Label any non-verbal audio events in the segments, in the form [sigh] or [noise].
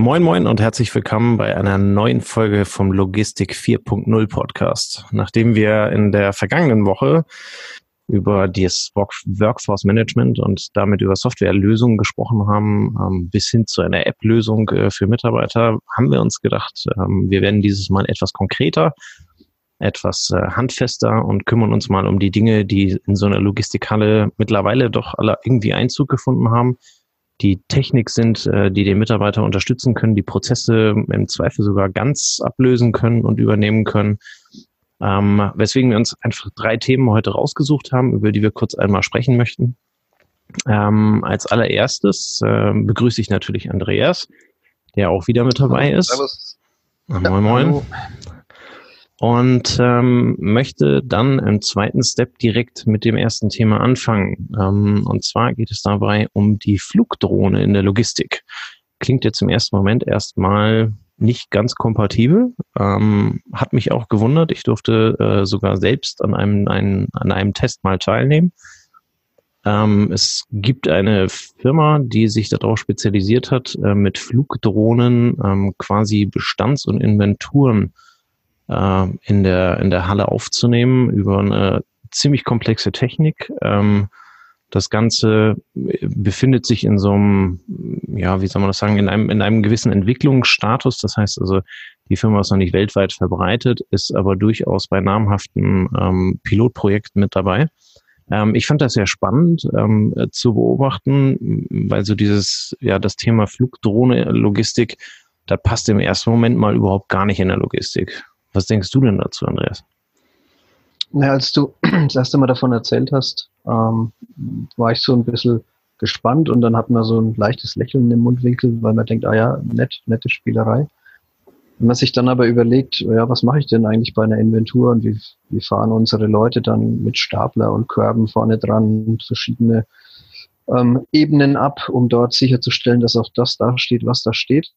Moin Moin und herzlich willkommen bei einer neuen Folge vom Logistik 4.0 Podcast. Nachdem wir in der vergangenen Woche über das Workforce Management und damit über Softwarelösungen gesprochen haben, ähm, bis hin zu einer App-Lösung äh, für Mitarbeiter, haben wir uns gedacht, ähm, wir werden dieses Mal etwas konkreter, etwas äh, handfester und kümmern uns mal um die Dinge, die in so einer Logistikhalle mittlerweile doch alle irgendwie Einzug gefunden haben, die Technik sind, äh, die den Mitarbeiter unterstützen können, die Prozesse im Zweifel sogar ganz ablösen können und übernehmen können ähm, weswegen wir uns einfach drei Themen heute rausgesucht haben, über die wir kurz einmal sprechen möchten. Ähm, als allererstes äh, begrüße ich natürlich Andreas, der auch wieder mit dabei ist. Servus. Moin, moin. Und ähm, möchte dann im zweiten Step direkt mit dem ersten Thema anfangen. Ähm, und zwar geht es dabei um die Flugdrohne in der Logistik. Klingt jetzt im ersten Moment erstmal nicht ganz kompatibel. Ähm, hat mich auch gewundert. Ich durfte äh, sogar selbst an einem, ein, an einem Test mal teilnehmen. Ähm, es gibt eine Firma, die sich darauf spezialisiert hat, äh, mit Flugdrohnen ähm, quasi Bestands- und Inventuren äh, in, der, in der Halle aufzunehmen über eine ziemlich komplexe Technik. Ähm, das Ganze äh, befindet sich in so einem, ja, wie soll man das sagen, in einem, in einem gewissen Entwicklungsstatus. Das heißt also, die Firma ist noch nicht weltweit verbreitet, ist aber durchaus bei namhaften ähm, Pilotprojekten mit dabei. Ähm, ich fand das sehr spannend ähm, zu beobachten, weil so dieses, ja, das Thema Flugdrohne-Logistik, da passt im ersten Moment mal überhaupt gar nicht in der Logistik. Was denkst du denn dazu, Andreas? Ja, als du [clears throat] das erste Mal davon erzählt hast, ähm, war ich so ein bisschen gespannt und dann hat man so ein leichtes Lächeln im Mundwinkel, weil man denkt, ah ja, nett, nette Spielerei. Wenn man sich dann aber überlegt, ja, was mache ich denn eigentlich bei einer Inventur und wie, wie fahren unsere Leute dann mit Stapler und Körben vorne dran verschiedene ähm, Ebenen ab, um dort sicherzustellen, dass auch das da steht, was da steht,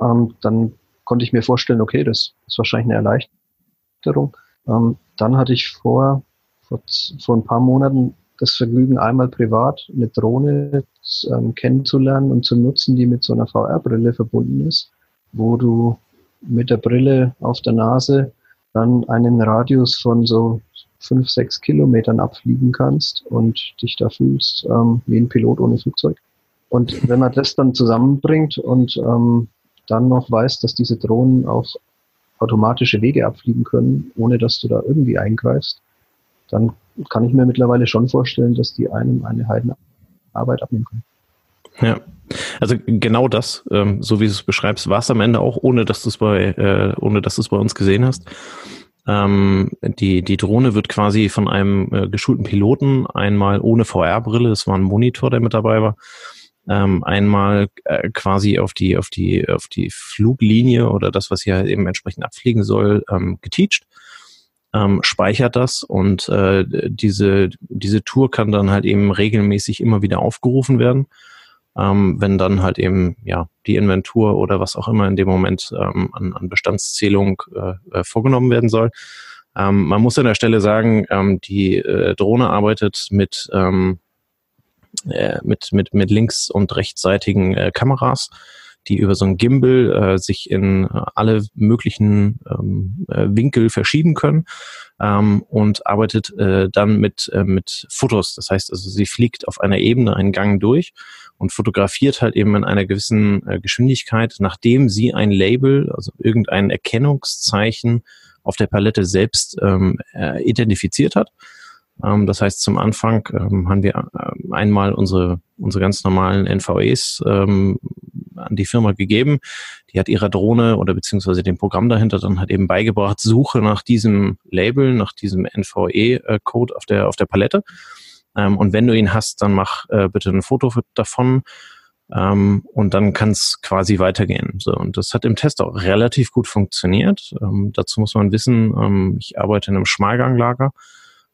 ähm, dann konnte ich mir vorstellen, okay, das ist wahrscheinlich eine Erleichterung. Ähm, dann hatte ich vor, vor, vor ein paar Monaten das Vergnügen, einmal privat eine Drohne ähm, kennenzulernen und zu nutzen, die mit so einer VR-Brille verbunden ist, wo du mit der Brille auf der Nase dann einen Radius von so fünf, sechs Kilometern abfliegen kannst und dich da fühlst ähm, wie ein Pilot ohne Flugzeug. Und wenn man das dann zusammenbringt und ähm, dann noch weiß, dass diese Drohnen auch automatische Wege abfliegen können, ohne dass du da irgendwie eingreifst, dann kann ich mir mittlerweile schon vorstellen, dass die einem eine Heidenarbeit abnehmen können. Ja, also genau das, ähm, so wie du es beschreibst, war es am Ende auch, ohne dass du es bei, äh, ohne dass du es bei uns gesehen hast. Ähm, die, die Drohne wird quasi von einem äh, geschulten Piloten einmal ohne VR-Brille, das war ein Monitor, der mit dabei war, ähm, einmal äh, quasi auf die, auf die, auf die Fluglinie oder das, was hier halt eben entsprechend abfliegen soll, ähm, geteacht. Ähm, speichert das und äh, diese, diese Tour kann dann halt eben regelmäßig immer wieder aufgerufen werden, ähm, wenn dann halt eben ja die Inventur oder was auch immer in dem Moment ähm, an, an Bestandszählung äh, äh, vorgenommen werden soll. Ähm, man muss an der Stelle sagen, ähm, die äh, Drohne arbeitet mit ähm, äh, mit, mit, mit links- und rechtsseitigen äh, Kameras, die über so ein Gimbal äh, sich in äh, alle möglichen ähm, äh, Winkel verschieben können ähm, und arbeitet äh, dann mit, äh, mit Fotos. Das heißt also, sie fliegt auf einer Ebene einen Gang durch und fotografiert halt eben in einer gewissen äh, Geschwindigkeit, nachdem sie ein Label, also irgendein Erkennungszeichen auf der Palette selbst ähm, äh, identifiziert hat. Ähm, das heißt, zum Anfang ähm, haben wir äh, einmal unsere, unsere ganz normalen NVEs ähm, an die Firma gegeben. Die hat ihrer Drohne oder beziehungsweise dem Programm dahinter dann halt eben beigebracht, Suche nach diesem Label, nach diesem NVE-Code auf der, auf der Palette. Ähm, und wenn du ihn hast, dann mach äh, bitte ein Foto davon. Ähm, und dann kann es quasi weitergehen. So, und das hat im Test auch relativ gut funktioniert. Ähm, dazu muss man wissen, ähm, ich arbeite in einem Schmalganglager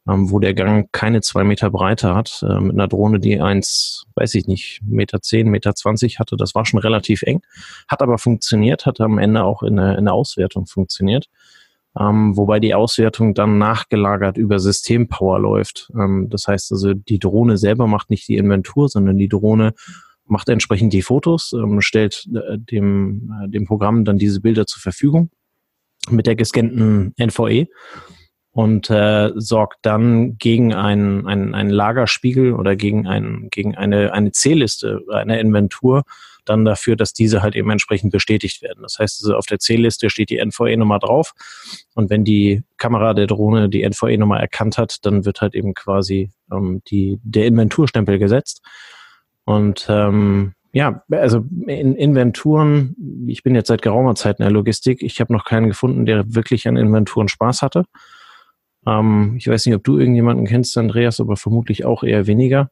ähm, wo der Gang keine zwei Meter Breite hat, äh, mit einer Drohne, die eins, weiß ich nicht, Meter zehn, Meter zwanzig hatte. Das war schon relativ eng, hat aber funktioniert, hat am Ende auch in der, in der Auswertung funktioniert. Ähm, wobei die Auswertung dann nachgelagert über Systempower läuft. Ähm, das heißt also, die Drohne selber macht nicht die Inventur, sondern die Drohne macht entsprechend die Fotos, ähm, stellt äh, dem, äh, dem Programm dann diese Bilder zur Verfügung mit der gescannten NVE und äh, sorgt dann gegen einen, einen, einen Lagerspiegel oder gegen, ein, gegen eine, eine C-Liste, eine Inventur dann dafür, dass diese halt eben entsprechend bestätigt werden. Das heißt, also auf der C-Liste steht die NVE-Nummer drauf und wenn die Kamera der Drohne die NVE-Nummer erkannt hat, dann wird halt eben quasi ähm, die, der Inventurstempel gesetzt. Und ähm, ja, also in Inventuren, ich bin jetzt seit geraumer Zeit in der Logistik, ich habe noch keinen gefunden, der wirklich an Inventuren Spaß hatte. Ähm, ich weiß nicht, ob du irgendjemanden kennst, Andreas, aber vermutlich auch eher weniger.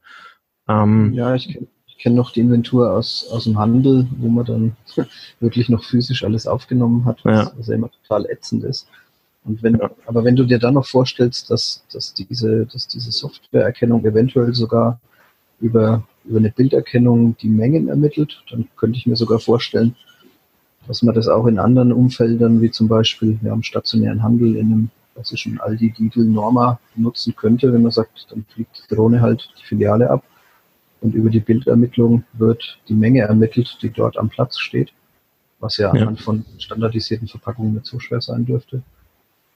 Ähm, ja, ich kenne kenn noch die Inventur aus, aus dem Handel, wo man dann [laughs] wirklich noch physisch alles aufgenommen hat, was, ja. was ja immer total ätzend ist. Und wenn, ja. aber wenn du dir dann noch vorstellst, dass, dass diese, dass diese Softwareerkennung eventuell sogar über, über eine Bilderkennung die Mengen ermittelt, dann könnte ich mir sogar vorstellen, dass man das auch in anderen Umfeldern, wie zum Beispiel ja, im stationären Handel, in einem klassischen Aldi, Lidl, Norma nutzen könnte, wenn man sagt, dann fliegt die Drohne halt die Filiale ab und über die Bildermittlung wird die Menge ermittelt, die dort am Platz steht, was ja, ja. anhand von standardisierten Verpackungen nicht so schwer sein dürfte.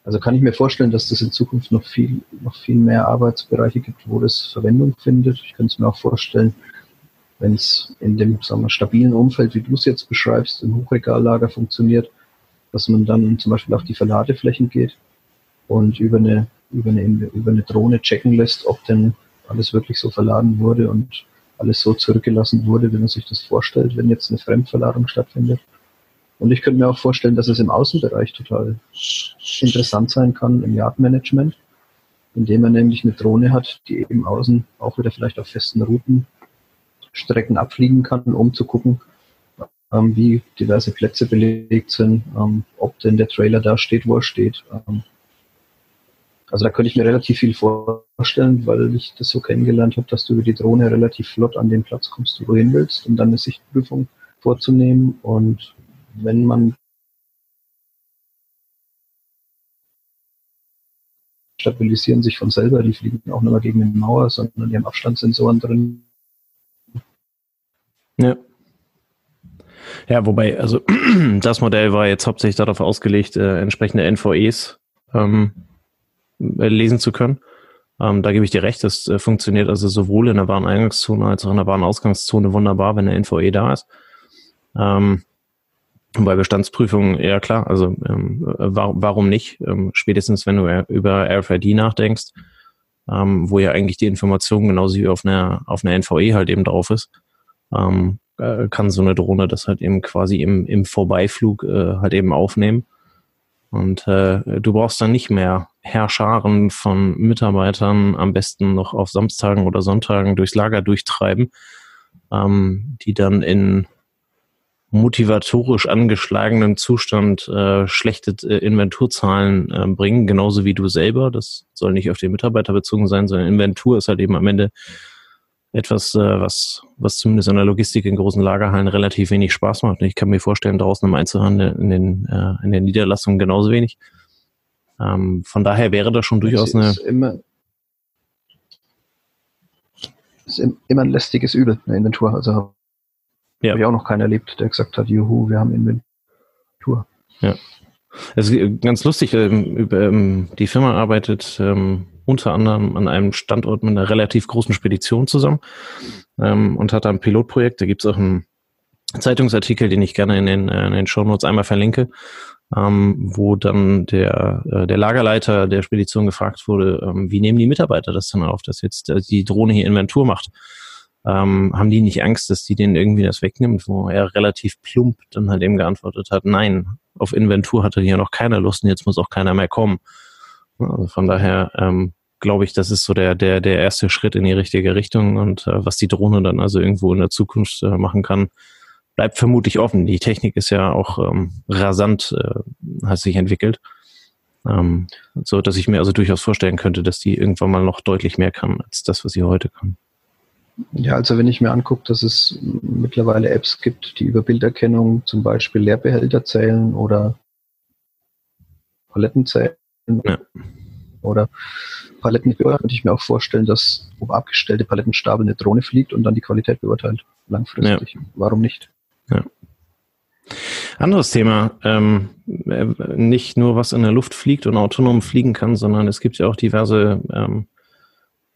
Also kann ich mir vorstellen, dass das in Zukunft noch viel, noch viel mehr Arbeitsbereiche gibt, wo das Verwendung findet. Ich könnte es mir auch vorstellen, wenn es in dem sagen wir, stabilen Umfeld, wie du es jetzt beschreibst, im Hochregallager funktioniert, dass man dann zum Beispiel auf die Verladeflächen geht und über eine, über eine, über eine Drohne checken lässt, ob denn alles wirklich so verladen wurde und alles so zurückgelassen wurde, wie man sich das vorstellt, wenn jetzt eine Fremdverladung stattfindet. Und ich könnte mir auch vorstellen, dass es im Außenbereich total interessant sein kann, im Yardmanagement, indem man nämlich eine Drohne hat, die eben außen auch wieder vielleicht auf festen Routen Strecken abfliegen kann, um zu gucken, ähm, wie diverse Plätze belegt sind, ähm, ob denn der Trailer da steht, wo er steht, ähm, also da könnte ich mir relativ viel vorstellen, weil ich das so kennengelernt habe, dass du über die Drohne relativ flott an den Platz kommst, wo du hin willst, um dann eine Sichtprüfung vorzunehmen. Und wenn man stabilisieren sich von selber, die fliegen auch nicht mehr gegen eine Mauer, sondern die haben Abstandssensoren drin. Ja. Ja, wobei, also [clears throat] das Modell war jetzt hauptsächlich darauf ausgelegt, äh, entsprechende NVEs ähm, äh, lesen zu können. Ähm, da gebe ich dir recht, das äh, funktioniert also sowohl in der Wareneingangszone als auch in der Warenausgangszone wunderbar, wenn eine Info eh da ist. Ähm, bei Bestandsprüfungen, ja klar, also ähm, warum, warum nicht? Ähm, spätestens wenn du über RFID nachdenkst, ähm, wo ja eigentlich die Information genauso wie auf einer, auf einer NVE halt eben drauf ist, ähm, äh, kann so eine Drohne das halt eben quasi im, im Vorbeiflug äh, halt eben aufnehmen. Und äh, du brauchst dann nicht mehr Herrscharen von Mitarbeitern am besten noch auf Samstagen oder Sonntagen durchs Lager durchtreiben, ähm, die dann in motivatorisch angeschlagenem Zustand äh, schlechte äh, Inventurzahlen äh, bringen, genauso wie du selber. Das soll nicht auf den Mitarbeiter bezogen sein, sondern Inventur ist halt eben am Ende etwas, äh, was, was zumindest in der Logistik in großen Lagerhallen relativ wenig Spaß macht. Ich kann mir vorstellen, draußen im Einzelhandel in den, äh, in den Niederlassungen genauso wenig. Ähm, von daher wäre das schon durchaus eine. Ist immer, ist immer ein lästiges Übel, eine Inventur. Also ja. habe ich auch noch keinen erlebt, der gesagt hat, juhu, wir haben Inventur. Ja. Es ist ganz lustig, ähm, ähm, die Firma arbeitet ähm, unter anderem an einem Standort mit einer relativ großen Spedition zusammen und hat da ein Pilotprojekt. Da gibt es auch einen Zeitungsartikel, den ich gerne in den, äh, in den Show Notes einmal verlinke, ähm, wo dann der, äh, der Lagerleiter der Spedition gefragt wurde, ähm, wie nehmen die Mitarbeiter das denn auf, dass jetzt äh, die Drohne hier Inventur macht? Ähm, haben die nicht Angst, dass die denen irgendwie das wegnimmt, wo er relativ plump dann halt eben geantwortet hat, nein, auf Inventur hatte hier noch keiner Lust und jetzt muss auch keiner mehr kommen. Also von daher ähm, glaube ich, das ist so der, der, der erste Schritt in die richtige Richtung und äh, was die Drohne dann also irgendwo in der Zukunft äh, machen kann, bleibt vermutlich offen. Die Technik ist ja auch ähm, rasant, äh, hat sich entwickelt. Ähm, so dass ich mir also durchaus vorstellen könnte, dass die irgendwann mal noch deutlich mehr kann als das, was sie heute kann. Ja, also wenn ich mir angucke, dass es mittlerweile Apps gibt, die über Bilderkennung zum Beispiel Leerbehälter zählen oder Paletten zählen ja. oder Paletten könnte ich mir auch vorstellen, dass ob abgestellte Palettenstapel eine Drohne fliegt und dann die Qualität beurteilt. Langfristig. Ja. Warum nicht? Ja. Anderes Thema, ähm, äh, nicht nur was in der Luft fliegt und autonom fliegen kann, sondern es gibt ja auch diverse ähm,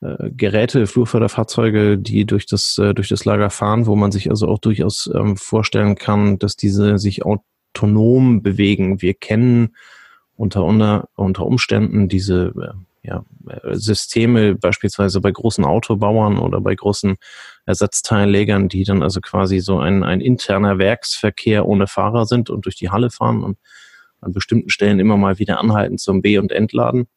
äh, Geräte, Flurförderfahrzeuge, die durch das, äh, durch das Lager fahren, wo man sich also auch durchaus ähm, vorstellen kann, dass diese sich autonom bewegen. Wir kennen unter, unter, unter Umständen diese äh, ja, Systeme beispielsweise bei großen Autobauern oder bei großen Ersatzteillegern, die dann also quasi so ein, ein interner Werksverkehr ohne Fahrer sind und durch die Halle fahren und an bestimmten Stellen immer mal wieder anhalten zum B- und Entladen.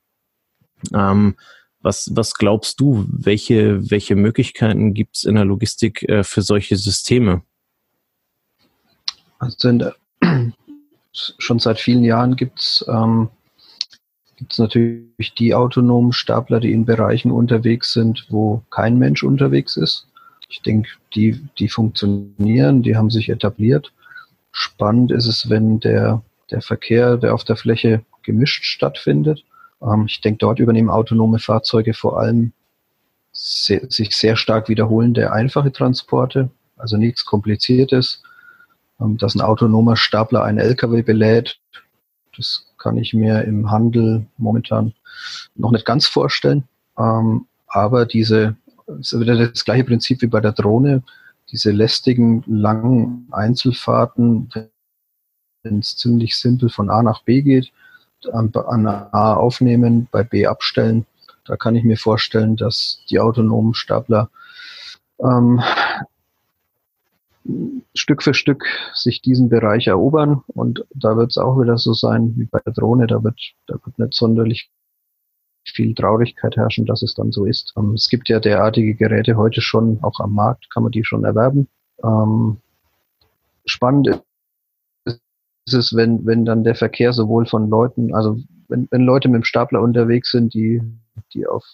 Ähm, was, was glaubst du, welche, welche Möglichkeiten gibt es in der Logistik äh, für solche Systeme? Also der, [clears throat] schon seit vielen Jahren gibt es ähm, gibt es natürlich die autonomen Stapler, die in Bereichen unterwegs sind, wo kein Mensch unterwegs ist. Ich denke, die, die funktionieren, die haben sich etabliert. Spannend ist es, wenn der, der Verkehr, der auf der Fläche gemischt stattfindet. Ähm, ich denke, dort übernehmen autonome Fahrzeuge vor allem sehr, sich sehr stark wiederholende einfache Transporte, also nichts Kompliziertes. Ähm, dass ein autonomer Stapler einen LKW belädt, das kann ich mir im Handel momentan noch nicht ganz vorstellen. Ähm, aber diese, es ist wieder das gleiche Prinzip wie bei der Drohne, diese lästigen, langen Einzelfahrten, wenn es ziemlich simpel von A nach B geht, an, an A aufnehmen, bei B abstellen, da kann ich mir vorstellen, dass die autonomen Stapler ähm, Stück für Stück sich diesen Bereich erobern. Und da wird es auch wieder so sein wie bei der Drohne. Da wird, da wird nicht sonderlich viel Traurigkeit herrschen, dass es dann so ist. Ähm, es gibt ja derartige Geräte heute schon, auch am Markt kann man die schon erwerben. Ähm, spannend ist es, wenn, wenn dann der Verkehr sowohl von Leuten, also wenn, wenn Leute mit dem Stapler unterwegs sind, die, die auf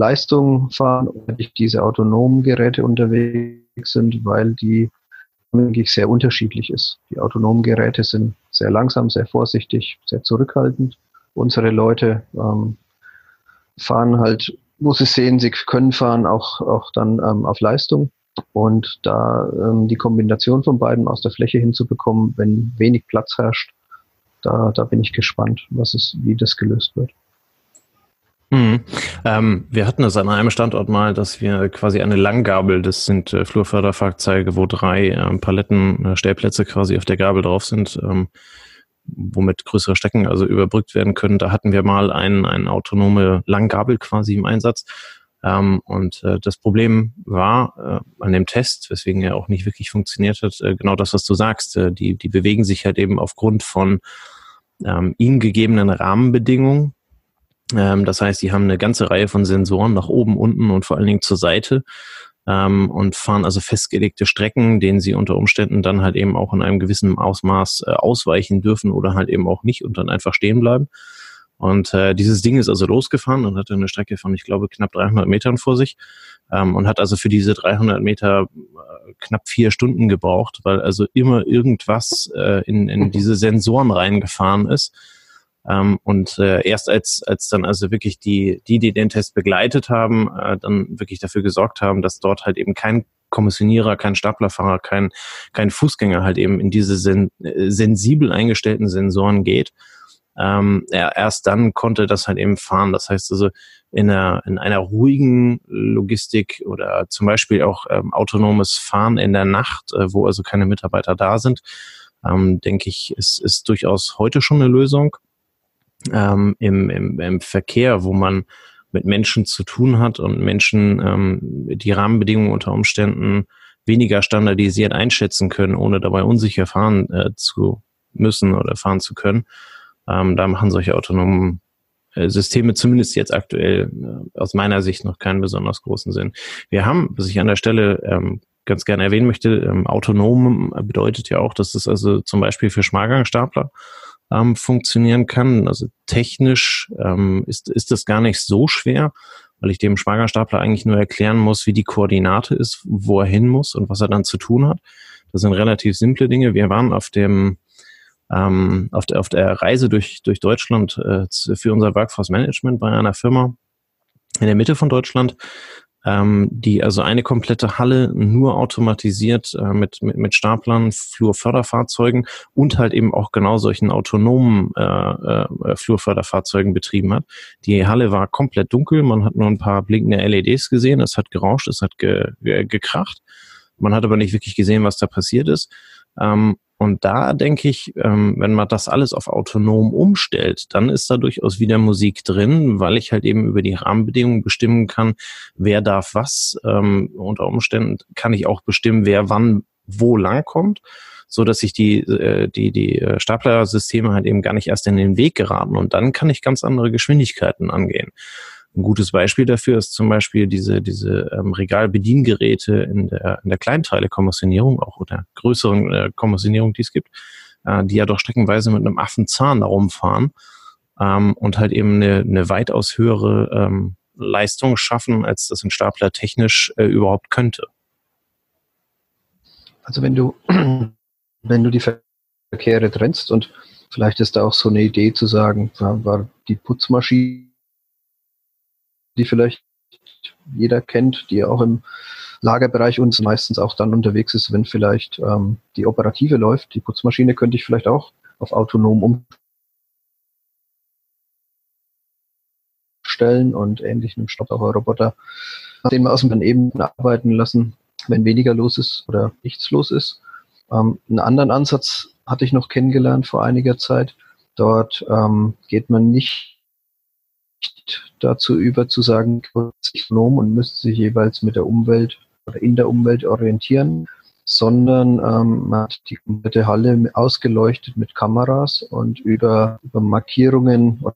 Leistung fahren oder diese autonomen Geräte unterwegs sind, weil die wirklich sehr unterschiedlich ist. Die autonomen Geräte sind sehr langsam, sehr vorsichtig, sehr zurückhaltend. Unsere Leute ähm, fahren halt, wo sie sehen, sie können fahren, auch, auch dann ähm, auf Leistung. Und da ähm, die Kombination von beiden aus der Fläche hinzubekommen, wenn wenig Platz herrscht, da, da bin ich gespannt, was es, wie das gelöst wird. Mhm. Ähm, wir hatten es an einem Standort mal, dass wir quasi eine Langgabel, das sind äh, Flurförderfahrzeuge, wo drei ähm, Paletten, äh, Stellplätze quasi auf der Gabel drauf sind, ähm, womit größere Strecken also überbrückt werden können. Da hatten wir mal ein, ein autonome Langgabel quasi im Einsatz. Ähm, und äh, das Problem war äh, an dem Test, weswegen er auch nicht wirklich funktioniert hat, äh, genau das, was du sagst. Äh, die, die bewegen sich halt eben aufgrund von ähm, ihnen gegebenen Rahmenbedingungen das heißt, die haben eine ganze Reihe von Sensoren nach oben, unten und vor allen Dingen zur Seite ähm, und fahren also festgelegte Strecken, denen sie unter Umständen dann halt eben auch in einem gewissen Ausmaß äh, ausweichen dürfen oder halt eben auch nicht und dann einfach stehen bleiben. Und äh, dieses Ding ist also losgefahren und hatte eine Strecke von, ich glaube, knapp 300 Metern vor sich ähm, und hat also für diese 300 Meter äh, knapp vier Stunden gebraucht, weil also immer irgendwas äh, in, in diese Sensoren reingefahren ist ähm, und äh, erst als, als dann also wirklich die, die, die den Test begleitet haben, äh, dann wirklich dafür gesorgt haben, dass dort halt eben kein Kommissionierer, kein Staplerfahrer, kein, kein Fußgänger halt eben in diese sen äh, sensibel eingestellten Sensoren geht. Ähm, er, erst dann konnte das halt eben fahren. Das heißt also, in einer, in einer ruhigen Logistik oder zum Beispiel auch ähm, autonomes Fahren in der Nacht, äh, wo also keine Mitarbeiter da sind, ähm, denke ich, ist, ist durchaus heute schon eine Lösung ähm, im, im, im Verkehr, wo man mit Menschen zu tun hat und Menschen ähm, die Rahmenbedingungen unter Umständen weniger standardisiert einschätzen können, ohne dabei unsicher fahren äh, zu müssen oder fahren zu können. Ähm, da machen solche autonomen äh, Systeme zumindest jetzt aktuell äh, aus meiner Sicht noch keinen besonders großen Sinn. Wir haben, was ich an der Stelle ähm, ganz gerne erwähnen möchte, ähm, autonom bedeutet ja auch, dass es also zum Beispiel für Schmalgangstapler ähm, funktionieren kann. Also technisch ähm, ist, ist das gar nicht so schwer, weil ich dem Schwagerstapler eigentlich nur erklären muss, wie die Koordinate ist, wo er hin muss und was er dann zu tun hat. Das sind relativ simple Dinge. Wir waren auf dem ähm, auf, der, auf der Reise durch, durch Deutschland äh, für unser Workforce Management bei einer Firma in der Mitte von Deutschland, ähm, die also eine komplette Halle nur automatisiert äh, mit, mit, mit Staplern, Flurförderfahrzeugen und halt eben auch genau solchen autonomen äh, äh, Flurförderfahrzeugen betrieben hat. Die Halle war komplett dunkel, man hat nur ein paar blinkende LEDs gesehen, es hat gerauscht, es hat ge, ge, gekracht. Man hat aber nicht wirklich gesehen, was da passiert ist. Ähm, und da denke ich, ähm, wenn man das alles auf autonom umstellt, dann ist da durchaus wieder Musik drin, weil ich halt eben über die Rahmenbedingungen bestimmen kann, wer darf was. Ähm, unter Umständen kann ich auch bestimmen, wer wann wo lang kommt, so dass sich die, äh, die, die äh, Staplersysteme halt eben gar nicht erst in den Weg geraten. Und dann kann ich ganz andere Geschwindigkeiten angehen. Ein gutes Beispiel dafür ist zum Beispiel diese, diese ähm, Regalbediengeräte in der, in der Kleinteile-Kommissionierung, auch oder größeren äh, Kommissionierung, die es gibt, äh, die ja doch streckenweise mit einem Affenzahn da rumfahren ähm, und halt eben eine, eine weitaus höhere ähm, Leistung schaffen, als das ein Stapler technisch äh, überhaupt könnte. Also wenn du, [clears throat] wenn du die Verkehre trennst und vielleicht ist da auch so eine Idee zu sagen, war die Putzmaschine die vielleicht jeder kennt, die auch im Lagerbereich uns meistens auch dann unterwegs ist, wenn vielleicht ähm, die Operative läuft. Die Putzmaschine könnte ich vielleicht auch auf autonom umstellen und ähnlich einem Staubsaugerroboter, den wir aus dem eben arbeiten lassen, wenn weniger los ist oder nichts los ist. Ähm, einen anderen Ansatz hatte ich noch kennengelernt vor einiger Zeit. Dort ähm, geht man nicht dazu über zu sagen, Ökonom und müsste sich jeweils mit der Umwelt oder in der Umwelt orientieren, sondern ähm, man hat die komplette Halle ausgeleuchtet mit Kameras und über, über Markierungen oder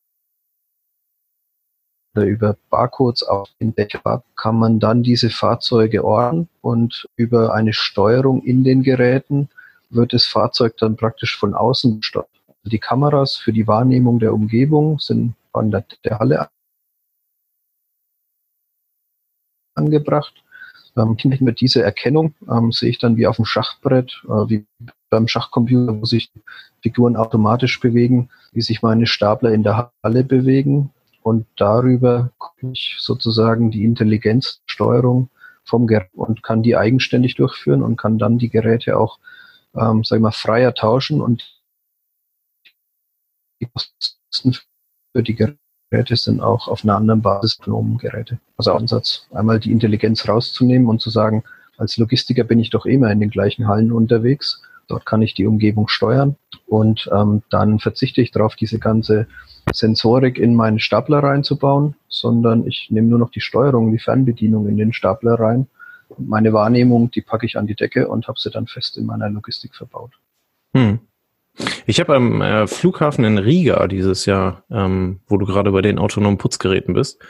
über Barcodes auf den Dächer kann man dann diese Fahrzeuge orten und über eine Steuerung in den Geräten wird das Fahrzeug dann praktisch von außen gesteuert. Die Kameras für die Wahrnehmung der Umgebung sind an der, der Halle angebracht. Ähm, mit dieser Erkennung ähm, sehe ich dann wie auf dem Schachbrett, äh, wie beim Schachcomputer, wo sich Figuren automatisch bewegen, wie sich meine Stapler in der Halle bewegen und darüber komme ich sozusagen die Intelligenzsteuerung vom Gerät und kann die eigenständig durchführen und kann dann die Geräte auch, ähm, sag ich mal, freier tauschen und die Kosten für die Geräte sind auch auf einer anderen Basis Geräte. Also Ansatz, einmal die Intelligenz rauszunehmen und zu sagen, als Logistiker bin ich doch immer in den gleichen Hallen unterwegs. Dort kann ich die Umgebung steuern und ähm, dann verzichte ich darauf, diese ganze Sensorik in meinen Stapler reinzubauen, sondern ich nehme nur noch die Steuerung, die Fernbedienung in den Stapler rein. Und meine Wahrnehmung, die packe ich an die Decke und habe sie dann fest in meiner Logistik verbaut. Hm. Ich habe am äh, Flughafen in Riga dieses Jahr, ähm, wo du gerade bei den autonomen Putzgeräten bist,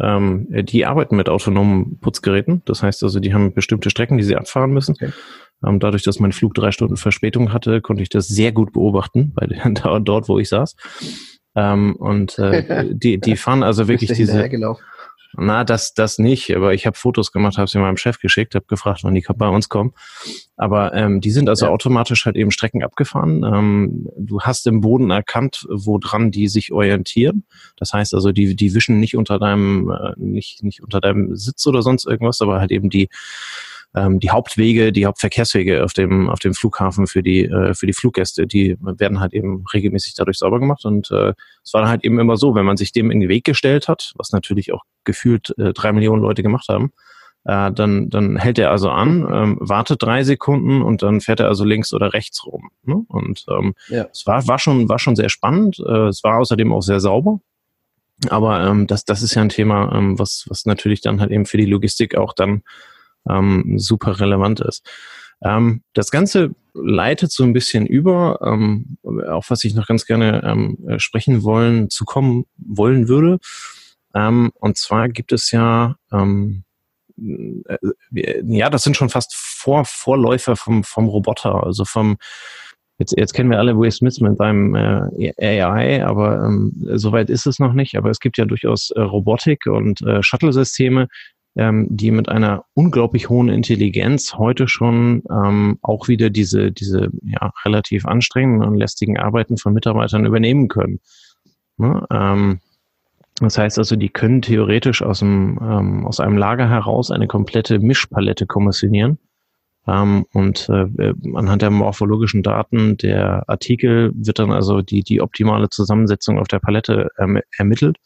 ähm, die arbeiten mit autonomen Putzgeräten. Das heißt also, die haben bestimmte Strecken, die sie abfahren müssen. Okay. Ähm, dadurch, dass mein Flug drei Stunden Verspätung hatte, konnte ich das sehr gut beobachten, bei den, [laughs] dort, wo ich saß. Ähm, und äh, [laughs] die, die fahren also wirklich diese. Na, das, das nicht, aber ich habe Fotos gemacht, habe sie meinem Chef geschickt, habe gefragt, wann die bei uns kommen. Aber ähm, die sind also ja. automatisch halt eben Strecken abgefahren. Ähm, du hast im Boden erkannt, woran die sich orientieren. Das heißt also, die, die wischen nicht unter deinem, äh, nicht, nicht unter deinem Sitz oder sonst irgendwas, aber halt eben die ähm, die Hauptwege, die Hauptverkehrswege auf dem, auf dem Flughafen für die, äh, für die Fluggäste, die werden halt eben regelmäßig dadurch sauber gemacht. Und äh, es war halt eben immer so, wenn man sich dem in den Weg gestellt hat, was natürlich auch gefühlt äh, drei Millionen Leute gemacht haben, äh, dann, dann hält er also an, ähm, wartet drei Sekunden und dann fährt er also links oder rechts rum. Ne? Und ähm, ja. es war, war, schon, war schon sehr spannend. Äh, es war außerdem auch sehr sauber. Aber ähm, das, das ist ja ein Thema, ähm, was, was natürlich dann halt eben für die Logistik auch dann ähm, super relevant ist. Ähm, das Ganze leitet so ein bisschen über, ähm, auf was ich noch ganz gerne ähm, sprechen wollen, zu kommen wollen würde. Ähm, und zwar gibt es ja, ähm, äh, ja, das sind schon fast Vor Vorläufer vom, vom Roboter, also vom Jetzt, jetzt kennen wir alle Will Smith mit seinem äh, AI, aber ähm, soweit ist es noch nicht. Aber es gibt ja durchaus äh, Robotik und äh, Shuttle-Systeme, ähm, die mit einer unglaublich hohen Intelligenz heute schon ähm, auch wieder diese, diese ja, relativ anstrengenden und lästigen Arbeiten von Mitarbeitern übernehmen können. Ne? Ähm, das heißt also, die können theoretisch aus, dem, ähm, aus einem Lager heraus eine komplette Mischpalette kommissionieren. Ähm, und äh, anhand der morphologischen Daten der Artikel wird dann also die, die optimale Zusammensetzung auf der Palette ähm, ermittelt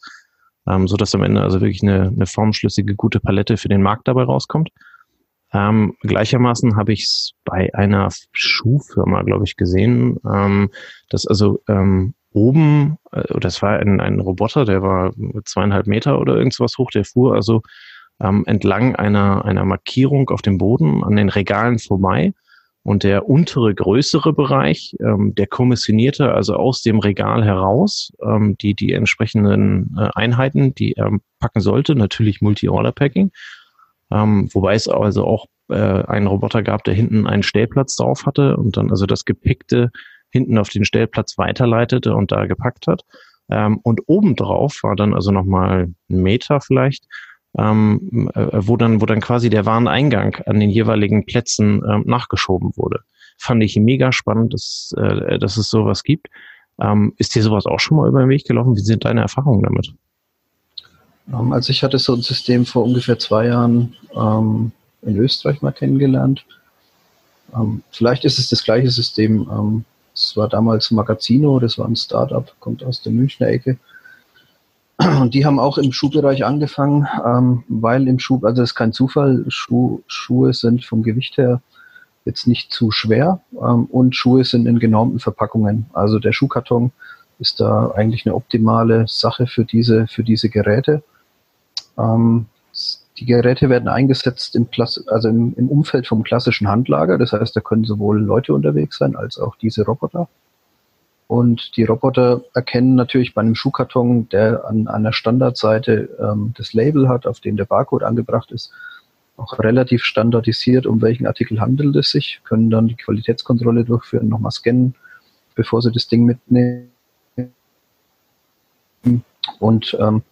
ähm, so dass am Ende also wirklich eine, eine formschlüssige, gute Palette für den Markt dabei rauskommt. Ähm, gleichermaßen habe ich es bei einer Schuhfirma, glaube ich, gesehen, ähm, dass also ähm, oben, äh, das war ein, ein Roboter, der war zweieinhalb Meter oder irgendwas hoch, der fuhr also ähm, entlang einer, einer Markierung auf dem Boden an den Regalen vorbei und der untere, größere Bereich, ähm, der kommissionierte also aus dem Regal heraus ähm, die, die entsprechenden äh, Einheiten, die er packen sollte, natürlich Multi-Order-Packing. Ähm, wobei es also auch äh, einen Roboter gab, der hinten einen Stellplatz drauf hatte und dann also das Gepickte hinten auf den Stellplatz weiterleitete und da gepackt hat. Ähm, und obendrauf war dann also nochmal ein Meter vielleicht ähm, äh, wo dann, wo dann quasi der Wareneingang an den jeweiligen Plätzen ähm, nachgeschoben wurde. Fand ich mega spannend, dass, äh, dass es sowas gibt. Ähm, ist dir sowas auch schon mal über den Weg gelaufen? Wie sind deine Erfahrungen damit? Ähm, also ich hatte so ein System vor ungefähr zwei Jahren ähm, in Österreich mal kennengelernt. Ähm, vielleicht ist es das gleiche System. Es war damals Magazino, das war ein Startup, kommt aus der Münchner Ecke. Und die haben auch im Schuhbereich angefangen, ähm, weil im Schuh, also das ist kein Zufall, Schuh, Schuhe sind vom Gewicht her jetzt nicht zu schwer ähm, und Schuhe sind in genormten Verpackungen. Also der Schuhkarton ist da eigentlich eine optimale Sache für diese, für diese Geräte. Ähm, die Geräte werden eingesetzt im, also im, im Umfeld vom klassischen Handlager. Das heißt, da können sowohl Leute unterwegs sein als auch diese Roboter. Und die Roboter erkennen natürlich bei einem Schuhkarton, der an einer Standardseite ähm, das Label hat, auf dem der Barcode angebracht ist, auch relativ standardisiert, um welchen Artikel handelt es sich, können dann die Qualitätskontrolle durchführen, nochmal scannen, bevor sie das Ding mitnehmen. Und ähm,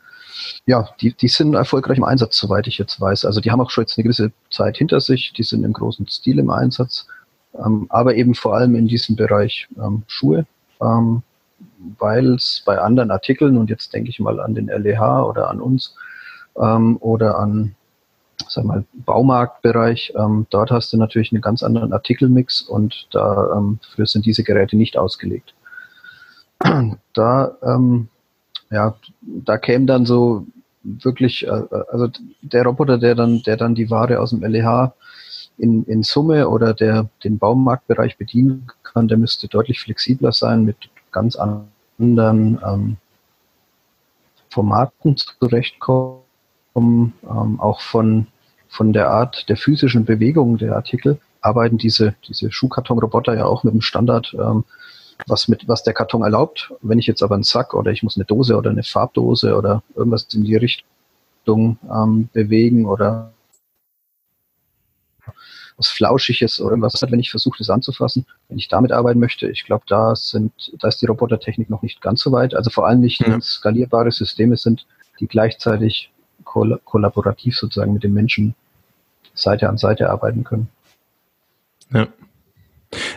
ja, die, die sind erfolgreich im Einsatz, soweit ich jetzt weiß. Also die haben auch schon jetzt eine gewisse Zeit hinter sich, die sind im großen Stil im Einsatz, ähm, aber eben vor allem in diesem Bereich ähm, Schuhe ähm, weil es bei anderen Artikeln, und jetzt denke ich mal an den LEH oder an uns ähm, oder an sag mal, Baumarktbereich, ähm, dort hast du natürlich einen ganz anderen Artikelmix und da ähm, dafür sind diese Geräte nicht ausgelegt. [clears throat] Da, ähm, ja, da käme dann so wirklich, äh, also der Roboter, der dann, der dann die Ware aus dem LEH in, in Summe oder der den Baumarktbereich bedienen kann, der müsste deutlich flexibler sein, mit ganz anderen ähm, Formaten zurechtkommen, ähm, auch von, von der Art der physischen Bewegung der Artikel arbeiten diese, diese Schuhkartonroboter ja auch mit dem Standard, ähm, was, mit, was der Karton erlaubt. Wenn ich jetzt aber einen Sack oder ich muss eine Dose oder eine Farbdose oder irgendwas in die Richtung ähm, bewegen oder was Flauschiges oder irgendwas hat, wenn ich versuche, das anzufassen. Wenn ich damit arbeiten möchte, ich glaube, da sind, da ist die Robotertechnik noch nicht ganz so weit. Also vor allem nicht mhm. skalierbare Systeme sind, die gleichzeitig koll kollaborativ sozusagen mit dem Menschen Seite an Seite arbeiten können. Ja.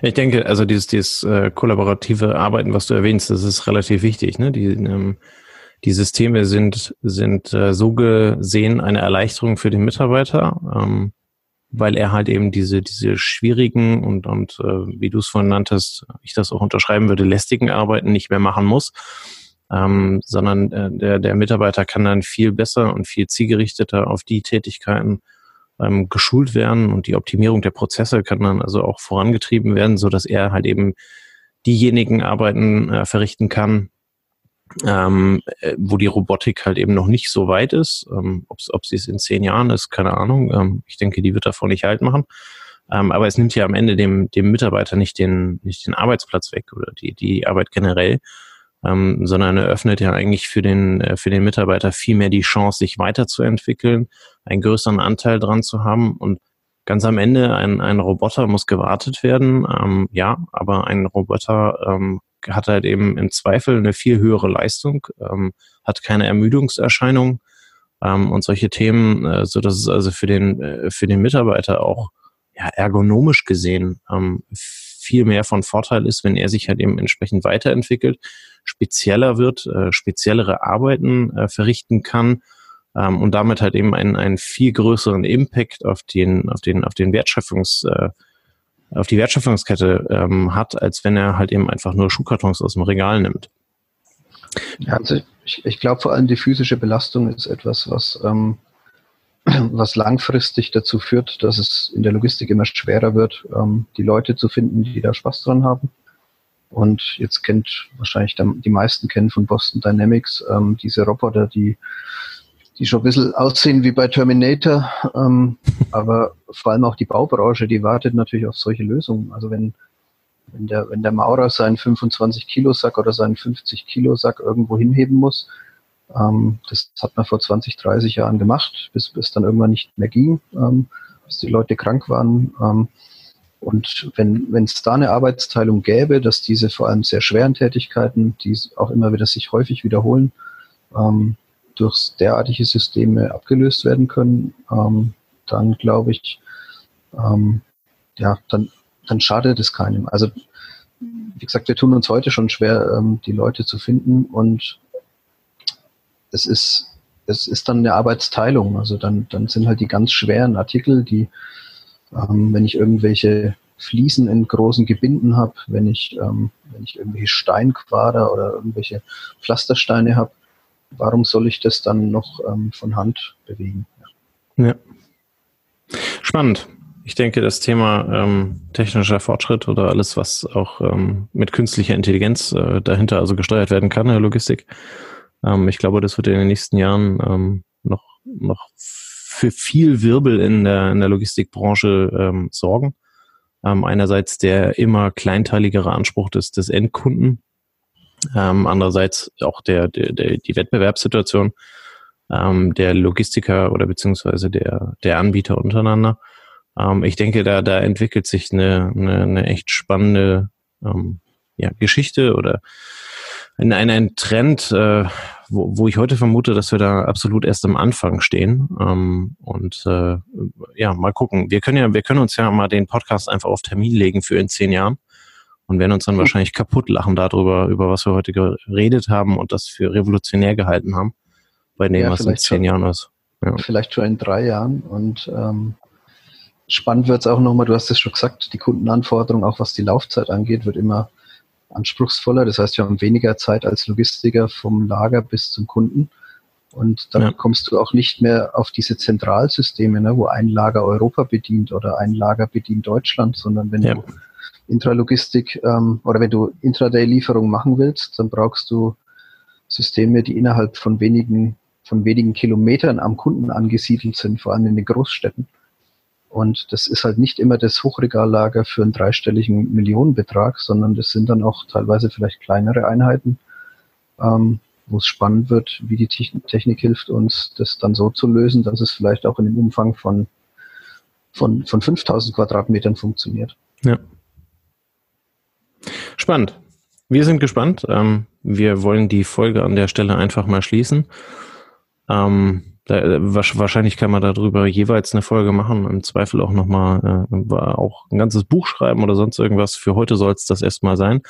Ich denke, also dieses, dieses äh, kollaborative Arbeiten, was du erwähnst, das ist relativ wichtig. Ne? Die, ähm, die Systeme sind, sind äh, so gesehen eine Erleichterung für den Mitarbeiter. Ähm, weil er halt eben diese, diese schwierigen und, und äh, wie du es vorhin nanntest, ich das auch unterschreiben würde, lästigen Arbeiten nicht mehr machen muss, ähm, sondern äh, der, der Mitarbeiter kann dann viel besser und viel zielgerichteter auf die Tätigkeiten ähm, geschult werden und die Optimierung der Prozesse kann dann also auch vorangetrieben werden, so dass er halt eben diejenigen Arbeiten äh, verrichten kann, ähm, äh, wo die Robotik halt eben noch nicht so weit ist. Ähm, ob sie es in zehn Jahren ist, keine Ahnung. Ähm, ich denke, die wird davon nicht halt machen. Ähm, aber es nimmt ja am Ende dem, dem Mitarbeiter nicht den, nicht den Arbeitsplatz weg oder die, die Arbeit generell, ähm, sondern eröffnet ja eigentlich für den, äh, für den Mitarbeiter viel mehr die Chance, sich weiterzuentwickeln, einen größeren Anteil dran zu haben und ganz am Ende ein, ein Roboter muss gewartet werden, ähm, ja, aber ein Roboter ähm, hat halt eben im Zweifel eine viel höhere Leistung, ähm, hat keine Ermüdungserscheinung ähm, und solche Themen, äh, so dass es also für den, äh, für den Mitarbeiter auch ja, ergonomisch gesehen ähm, viel mehr von Vorteil ist, wenn er sich halt eben entsprechend weiterentwickelt, spezieller wird, äh, speziellere Arbeiten äh, verrichten kann ähm, und damit halt eben einen, einen viel größeren Impact auf den, auf den, auf den Wertschöpfungs, äh, auf die Wertschöpfungskette ähm, hat, als wenn er halt eben einfach nur Schuhkartons aus dem Regal nimmt. Ja, also ich, ich glaube vor allem die physische Belastung ist etwas, was, ähm, [clears throat] was langfristig dazu führt, dass es in der Logistik immer schwerer wird, ähm, die Leute zu finden, die da Spaß dran haben. Und jetzt kennt wahrscheinlich die meisten kennen von Boston Dynamics ähm, diese Roboter, die die schon ein bisschen aussehen wie bei Terminator. Ähm, [laughs] aber vor allem auch die Baubranche, die wartet natürlich auf solche Lösungen. Also wenn, wenn, der, wenn der Maurer seinen 25 Kilo Sack oder seinen 50 Kilo Sack irgendwo hinheben muss, ähm, das hat man vor 20, 30 Jahren gemacht, bis es dann irgendwann nicht mehr ging, ähm, bis die Leute krank waren. Ähm, und wenn wenn es da eine Arbeitsteilung gäbe, dass diese vor allem sehr schweren Tätigkeiten, die auch immer wieder sich häufig wiederholen, ähm, durch derartige Systeme abgelöst werden können, ähm, dann glaube ich, ähm, ja, dann, dann schadet es keinem. Also, wie gesagt, wir tun uns heute schon schwer, ähm, die Leute zu finden und es ist, es ist dann eine Arbeitsteilung. Also dann, dann sind halt die ganz schweren Artikel, die, ähm, wenn ich irgendwelche Fliesen in großen Gebinden habe, wenn ich, ähm, wenn ich irgendwelche Steinquader oder irgendwelche Pflastersteine habe, warum soll ich das dann noch ähm, von Hand bewegen? Ja. Spannend. Ich denke, das Thema ähm, technischer Fortschritt oder alles, was auch ähm, mit künstlicher Intelligenz äh, dahinter also gesteuert werden kann in der Logistik, ähm, ich glaube, das wird in den nächsten Jahren ähm, noch, noch für viel Wirbel in der, in der Logistikbranche ähm, sorgen. Einerseits der immer kleinteiligere Anspruch des, des Endkunden, ähm, andererseits auch der, der, der, die Wettbewerbssituation ähm, der Logistiker oder beziehungsweise der, der Anbieter untereinander. Ähm, ich denke, da, da entwickelt sich eine, eine, eine echt spannende ähm, ja, Geschichte oder ein, ein, ein Trend, äh, wo, wo ich heute vermute, dass wir da absolut erst am Anfang stehen. Ähm, und äh, ja, mal gucken. Wir können ja, wir können uns ja mal den Podcast einfach auf Termin legen für in zehn Jahren und werden uns dann wahrscheinlich kaputt lachen darüber, über was wir heute geredet haben und das für revolutionär gehalten haben, bei dem, ja, was in zehn Jahren ist. Ja. Vielleicht schon in drei Jahren und ähm, spannend wird es auch nochmal, du hast es schon gesagt, die Kundenanforderung, auch was die Laufzeit angeht, wird immer anspruchsvoller. Das heißt, wir haben weniger Zeit als Logistiker vom Lager bis zum Kunden. Und dann ja. kommst du auch nicht mehr auf diese Zentralsysteme, ne, wo ein Lager Europa bedient oder ein Lager bedient Deutschland, sondern wenn ja. du Intralogistik ähm, oder wenn du Intraday-Lieferungen machen willst, dann brauchst du Systeme, die innerhalb von wenigen, von wenigen Kilometern am Kunden angesiedelt sind, vor allem in den Großstädten. Und das ist halt nicht immer das Hochregallager für einen dreistelligen Millionenbetrag, sondern das sind dann auch teilweise vielleicht kleinere Einheiten, ähm, wo es spannend wird, wie die Technik hilft, uns das dann so zu lösen, dass es vielleicht auch in dem Umfang von, von, von 5000 Quadratmetern funktioniert. Ja. Spannend. Wir sind gespannt. Ähm, wir wollen die Folge an der Stelle einfach mal schließen. Ähm, da, wahrscheinlich kann man darüber jeweils eine Folge machen, im Zweifel auch nochmal äh, auch ein ganzes Buch schreiben oder sonst irgendwas. Für heute soll es das erstmal sein.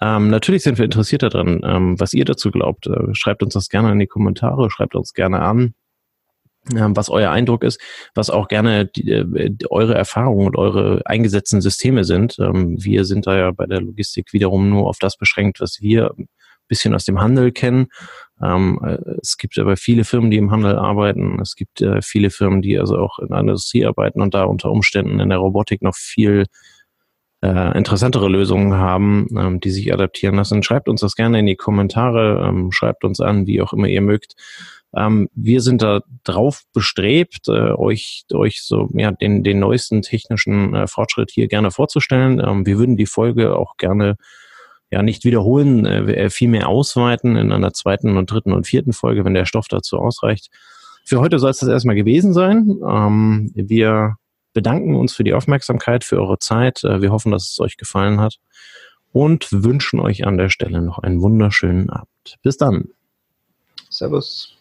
Ähm, natürlich sind wir interessiert daran, ähm, was ihr dazu glaubt. Äh, schreibt uns das gerne in die Kommentare, schreibt uns gerne an. Was euer Eindruck ist, was auch gerne die, äh, eure Erfahrungen und eure eingesetzten Systeme sind. Ähm, wir sind da ja bei der Logistik wiederum nur auf das beschränkt, was wir ein bisschen aus dem Handel kennen. Ähm, äh, es gibt aber viele Firmen, die im Handel arbeiten. Es gibt äh, viele Firmen, die also auch in der Industrie arbeiten und da unter Umständen in der Robotik noch viel interessantere Lösungen haben, ähm, die sich adaptieren lassen. Schreibt uns das gerne in die Kommentare, schreibt uns an, wie auch immer ihr mögt. Ähm, wir sind da drauf bestrebt, äh, euch, euch so ja, den, den neuesten technischen äh, Fortschritt hier gerne vorzustellen. Ähm, wir würden die Folge auch gerne ja nicht wiederholen, äh, viel ausweiten in einer zweiten und dritten und vierten Folge, wenn der Stoff dazu ausreicht. Für heute soll es das erstmal gewesen sein. Ähm, wir bedanken uns für die Aufmerksamkeit, für eure Zeit. Äh, wir hoffen, dass es euch gefallen hat und wünschen euch an der Stelle noch einen wunderschönen Abend. Bis dann. Servus.